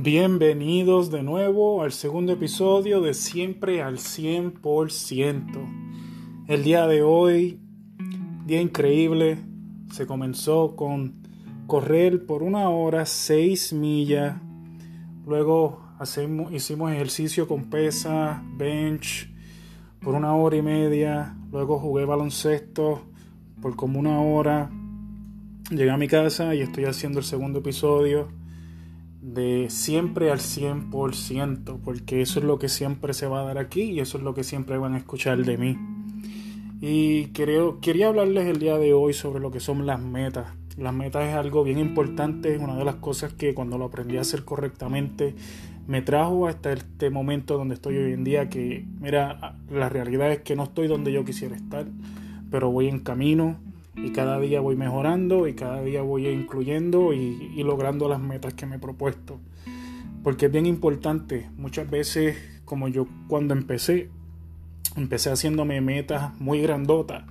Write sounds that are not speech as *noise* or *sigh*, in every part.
Bienvenidos de nuevo al segundo episodio de Siempre al 100%. El día de hoy, día increíble, se comenzó con correr por una hora, seis millas. Luego hacemos, hicimos ejercicio con pesa, bench, por una hora y media. Luego jugué baloncesto por como una hora. Llegué a mi casa y estoy haciendo el segundo episodio de siempre al 100%, porque eso es lo que siempre se va a dar aquí y eso es lo que siempre van a escuchar de mí. Y creo, quería hablarles el día de hoy sobre lo que son las metas. Las metas es algo bien importante, es una de las cosas que cuando lo aprendí a hacer correctamente me trajo hasta este momento donde estoy hoy en día, que mira, la realidad es que no estoy donde yo quisiera estar, pero voy en camino, y cada día voy mejorando y cada día voy incluyendo y, logrando las metas que me he propuesto. Porque es bien importante, muchas veces como yo cuando empecé, empecé haciéndome metas muy grandotas,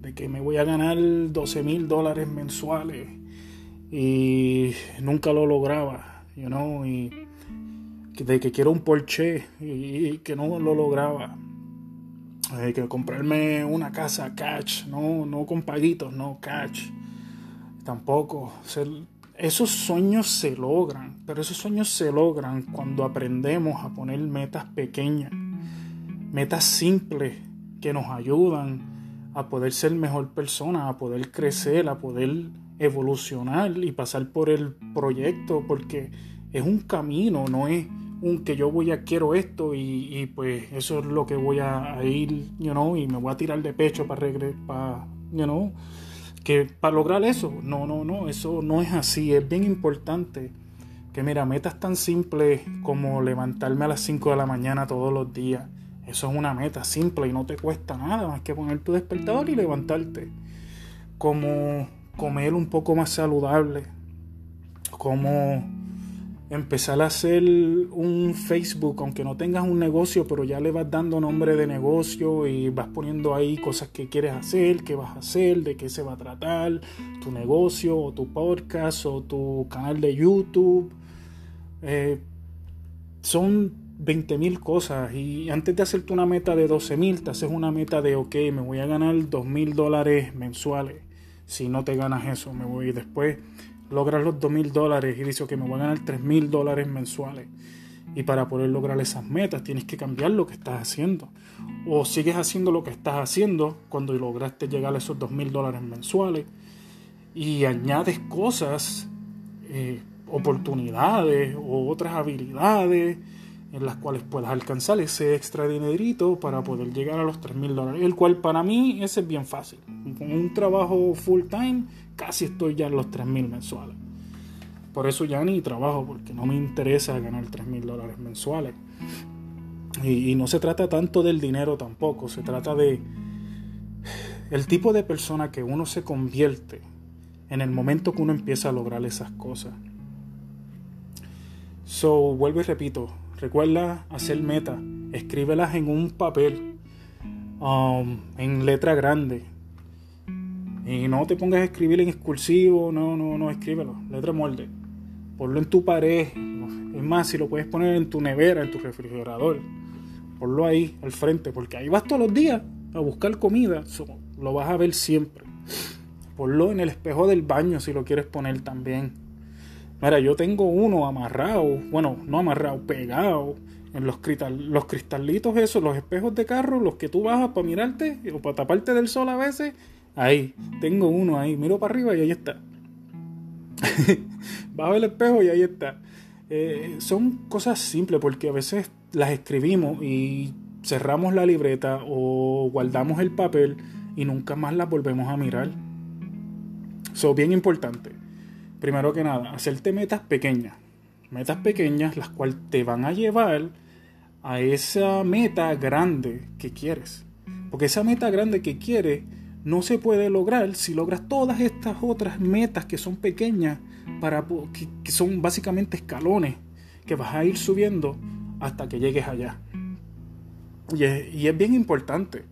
de que me voy a ganar 12 mil dólares mensuales y nunca lo lograba, you y de que quiero un Porsche y que no lo lograba que comprarme una casa cash, no, no con paguitos, no cash. Tampoco. esos sueños se logran, pero esos sueños se logran cuando aprendemos a poner metas pequeñas, metas simples que nos ayudan a poder ser mejor persona, a poder crecer, a poder evolucionar y pasar por el proyecto, porque es un camino, no es un que yo voy a quiero esto y, pues eso es lo que voy a, ir, you know, y me voy a tirar de pecho para regresar, you know, que para lograr eso, no, no, no, eso no es así, es bien importante que mira, metas tan simples como levantarme a las 5 de la mañana todos los días, eso es una meta simple y no te cuesta nada más que poner tu despertador y levantarte, como comer un poco más saludable, como empezar a hacer un Facebook, aunque no tengas un negocio, pero ya le vas dando nombre de negocio y vas poniendo ahí cosas que quieres hacer, qué vas a hacer, de qué se va a tratar, tu negocio o tu podcast o tu canal de YouTube. Eh, son 20 mil cosas y antes de hacerte una meta de 12 mil, te haces una meta de, ok, me voy a ganar 2 mil dólares mensuales. Si no te ganas eso, me voy después lograr los 2 mil dólares y dice que me voy a ganar 3 mil dólares mensuales. Y para poder lograr esas metas tienes que cambiar lo que estás haciendo. O sigues haciendo lo que estás haciendo cuando lograste llegar a esos 2 mil dólares mensuales y añades cosas, eh, oportunidades o otras habilidades en las cuales puedas alcanzar ese extra dinerito para poder llegar a los 3 mil dólares. El cual para mí ese es bien fácil. Con un trabajo full time casi estoy ya en los 3 mil mensuales. Por eso ya ni trabajo, porque no me interesa ganar 3 mil dólares mensuales. Y, y, no se trata tanto del dinero tampoco, se trata de el tipo de persona que uno se convierte en el momento que uno empieza a lograr esas cosas. So, vuelvo y repito, recuerda hacer metas, escríbelas en un papel, um, en letra grande, y no te pongas a escribir en excursivo, no, no, no, escríbelo, letra molde. Ponlo en tu pared, es más, si lo puedes poner en tu nevera, en tu refrigerador, ponlo ahí al frente, porque ahí vas todos los días a buscar comida, lo vas a ver siempre. Ponlo en el espejo del baño si lo quieres poner también. Mira, yo tengo uno amarrado, bueno, no amarrado, pegado en los, cristal, los cristalitos esos, los espejos de carro, los que tú bajas para mirarte o para taparte del sol a veces, Ahí, tengo uno ahí, miro para arriba y ahí está. *laughs* Bajo el espejo y ahí está. Eh, son cosas simples porque a veces las escribimos y cerramos la libreta o guardamos el papel y nunca más las volvemos a mirar. Son bien importante. Primero que nada, hacerte metas pequeñas. Metas pequeñas las cuales te van a llevar a esa meta grande que quieres. Porque esa meta grande que quieres no se puede lograr si logras todas estas otras metas que son pequeñas, para, que, son básicamente escalones que vas a ir subiendo hasta que llegues allá. Y es, bien importante.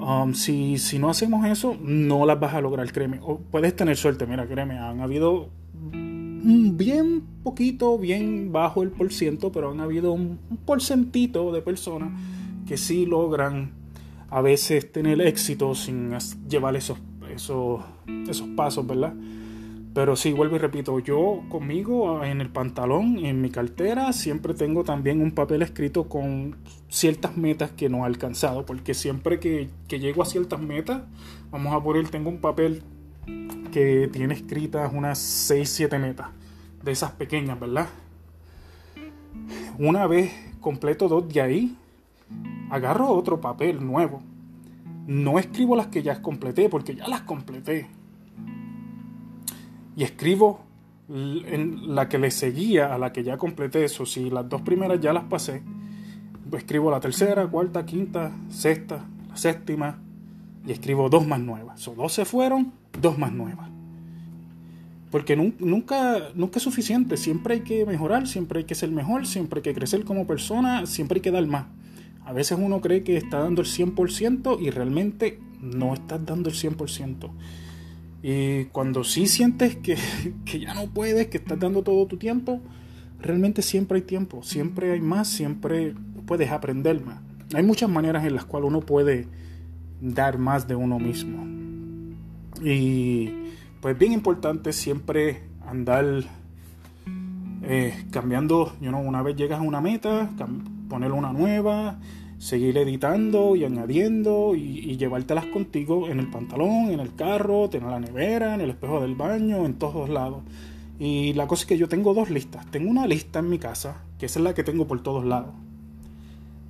Um, si, si, no hacemos eso, no las vas a lograr, créeme. O puedes tener suerte, mira, créeme, han habido bien poquito, bien bajo el por ciento, pero han habido un, porcentito de personas que sí logran a veces tener éxito sin llevar esos, esos, esos pasos, ¿verdad? Pero sí, vuelvo y repito, yo conmigo en el pantalón, en mi cartera, siempre tengo también un papel escrito con ciertas metas que no he alcanzado, porque siempre que, que llego a ciertas metas, vamos a poner, tengo un papel que tiene escritas unas 6, 7 metas, de esas pequeñas, ¿verdad? Una vez completo dos de ahí, agarro otro papel nuevo. No escribo las que ya completé, porque ya las completé y escribo en la que le seguía a la que ya completé eso. Si las dos primeras ya las pasé, pues escribo la tercera, cuarta, quinta, sexta, la séptima y escribo dos más nuevas. O dos se fueron, dos más nuevas. Porque nunca, nunca es suficiente, siempre hay que mejorar, siempre hay que ser mejor, siempre hay que crecer como persona, siempre hay que dar más. A veces uno cree que está dando el 100% y realmente no estás dando el 100%. Y cuando sí sientes *laughs* que, ya no puedes, que estás dando todo tu tiempo, realmente siempre hay tiempo, siempre hay más, siempre puedes aprender más. Hay muchas maneras en las cuales uno puede dar más de uno mismo. Y pues bien importante siempre andar eh, cambiando, you una vez llegas a una meta, poner una nueva, seguir editando y añadiendo y, llevártelas contigo en el pantalón, en el carro, tener la nevera, en el espejo del baño, en todos lados. Y la cosa es que yo tengo dos listas. Tengo una lista en mi casa, que es la que tengo por todos lados,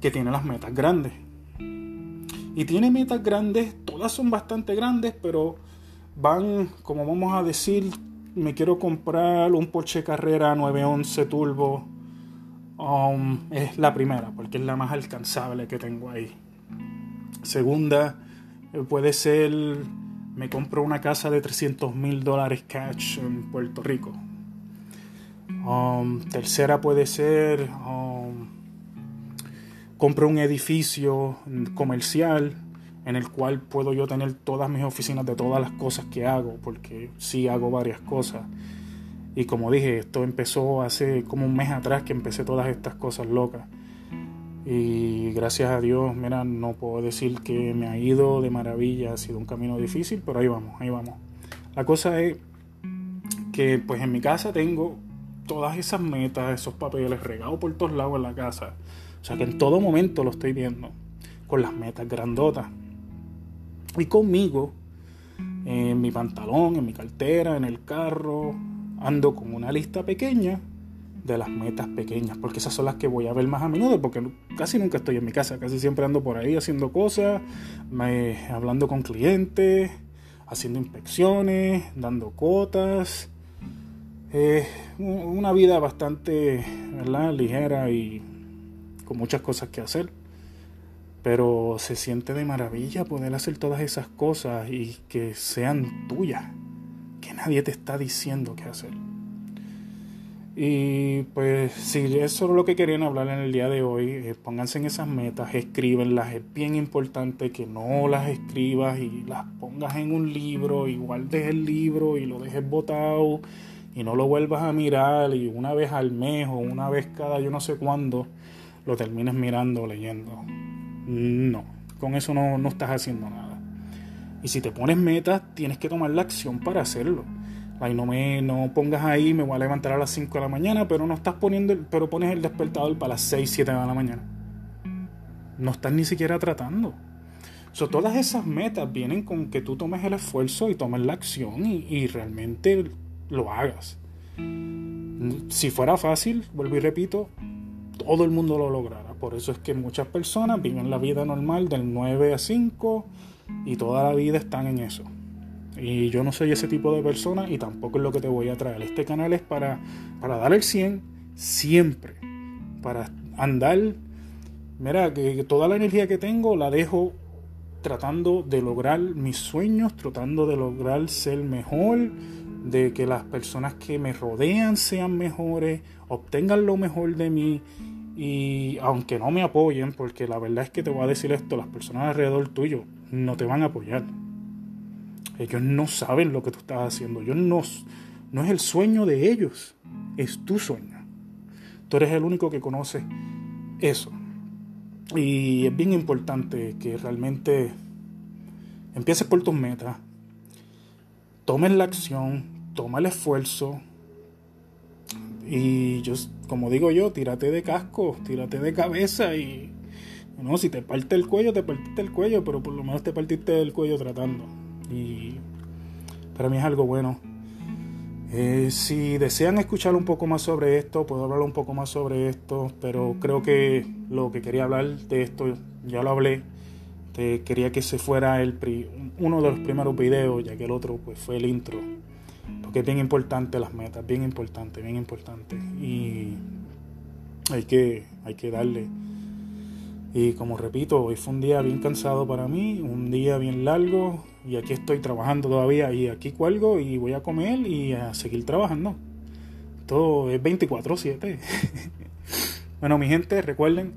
que tiene las metas grandes. Y tiene metas grandes, todas son bastante grandes, pero van, como vamos a decir, me quiero comprar un Porsche Carrera 911 Turbo Um, es la primera, porque es la más alcanzable que tengo ahí. Segunda, eh, puede ser, me compro una casa de 300 mil dólares cash en Puerto Rico. Um, tercera puede ser, um, compro un edificio comercial en el cual puedo yo tener todas mis oficinas de todas las cosas que hago, porque sí hago varias cosas. Y como dije, esto empezó hace como un mes atrás que empecé todas estas cosas locas. Y gracias a Dios, mira, no puedo decir que me ha ido de maravilla, ha sido un camino difícil, pero ahí vamos, ahí vamos. La cosa es que pues en mi casa tengo todas esas metas, esos papeles regados por todos lados en la casa. O sea que en todo momento lo estoy viendo, con las metas grandotas. Y conmigo, en mi pantalón, en mi cartera, en el carro, ando con una lista pequeña de las metas pequeñas, porque esas son las que voy a ver más a menudo, porque casi nunca estoy en mi casa, casi siempre ando por ahí haciendo cosas, hablando con clientes, haciendo inspecciones, dando cotas. una vida bastante ligera y con muchas cosas que hacer. Pero se siente de maravilla poder hacer todas esas cosas y que sean tuyas que nadie te está diciendo qué hacer. Y pues si eso es lo que querían hablar en el día de hoy, eh, pónganse en esas metas, escríbenlas, es bien importante que no las escribas y las pongas en un libro, y guardes el libro y lo dejes botado y no lo vuelvas a mirar y una vez al mes o una vez cada yo no sé cuándo lo termines mirando o leyendo. No, con eso no, no estás haciendo nada. Y si te pones metas, tienes que tomar la acción para hacerlo. Ay, no me no pongas ahí, me voy a levantar a las 5 de la mañana, pero no estás poniendo, pero pones el despertador para las 6, 7 de la mañana. No estás ni siquiera tratando. So, todas esas metas vienen con que tú tomes el esfuerzo y tomes la acción y, y realmente lo hagas. Si fuera fácil, vuelvo y repito, todo el mundo lo lograra. Por eso es que muchas personas viven la vida normal del 9 a 5 y toda la vida están en eso. Y yo no soy ese tipo de persona y tampoco es lo que te voy a traer. Este canal es para, para dar el 100 siempre. Para andar, mira, que, toda la energía que tengo la dejo tratando de lograr mis sueños, tratando de lograr ser mejor, de que las personas que me rodean sean mejores, obtengan lo mejor de mí y aunque no me apoyen, porque la verdad es que te voy a decir esto, las personas alrededor tuyo no te van a apoyar. Ellos no saben lo que tú estás haciendo. Ellos no, no es el sueño de ellos, es tu sueño. Tú eres el único que conoce eso. Y es bien importante que realmente empieces por tus metas, tomes la acción, toma el esfuerzo. Y yo, como digo yo, tírate de casco, tírate de cabeza y no, si te parte el cuello, te partiste el cuello, pero por lo menos te partiste el cuello tratando. Y para mí es algo bueno. Eh, si desean escuchar un poco más sobre esto, puedo hablar un poco más sobre esto, pero creo que lo que quería hablar de esto ya lo hablé. Quería que se fuera el uno de los primeros videos, ya que el otro pues fue el intro. Porque es bien importante las metas, bien importante, bien importante. Y hay que, hay que darle. Y como repito, hoy fue un día bien cansado para mí, un día bien largo y aquí estoy trabajando todavía y aquí cuelgo y voy a comer y a seguir trabajando. Todo es 24/7. *laughs* bueno, mi gente, recuerden,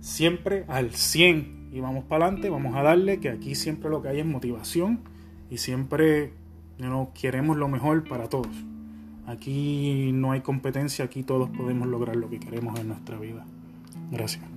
siempre al 100 y vamos para adelante, vamos a darle que aquí siempre lo que hay es motivación y siempre queremos lo mejor para todos. Aquí no hay competencia, aquí todos podemos lograr lo que queremos en nuestra vida. Gracias.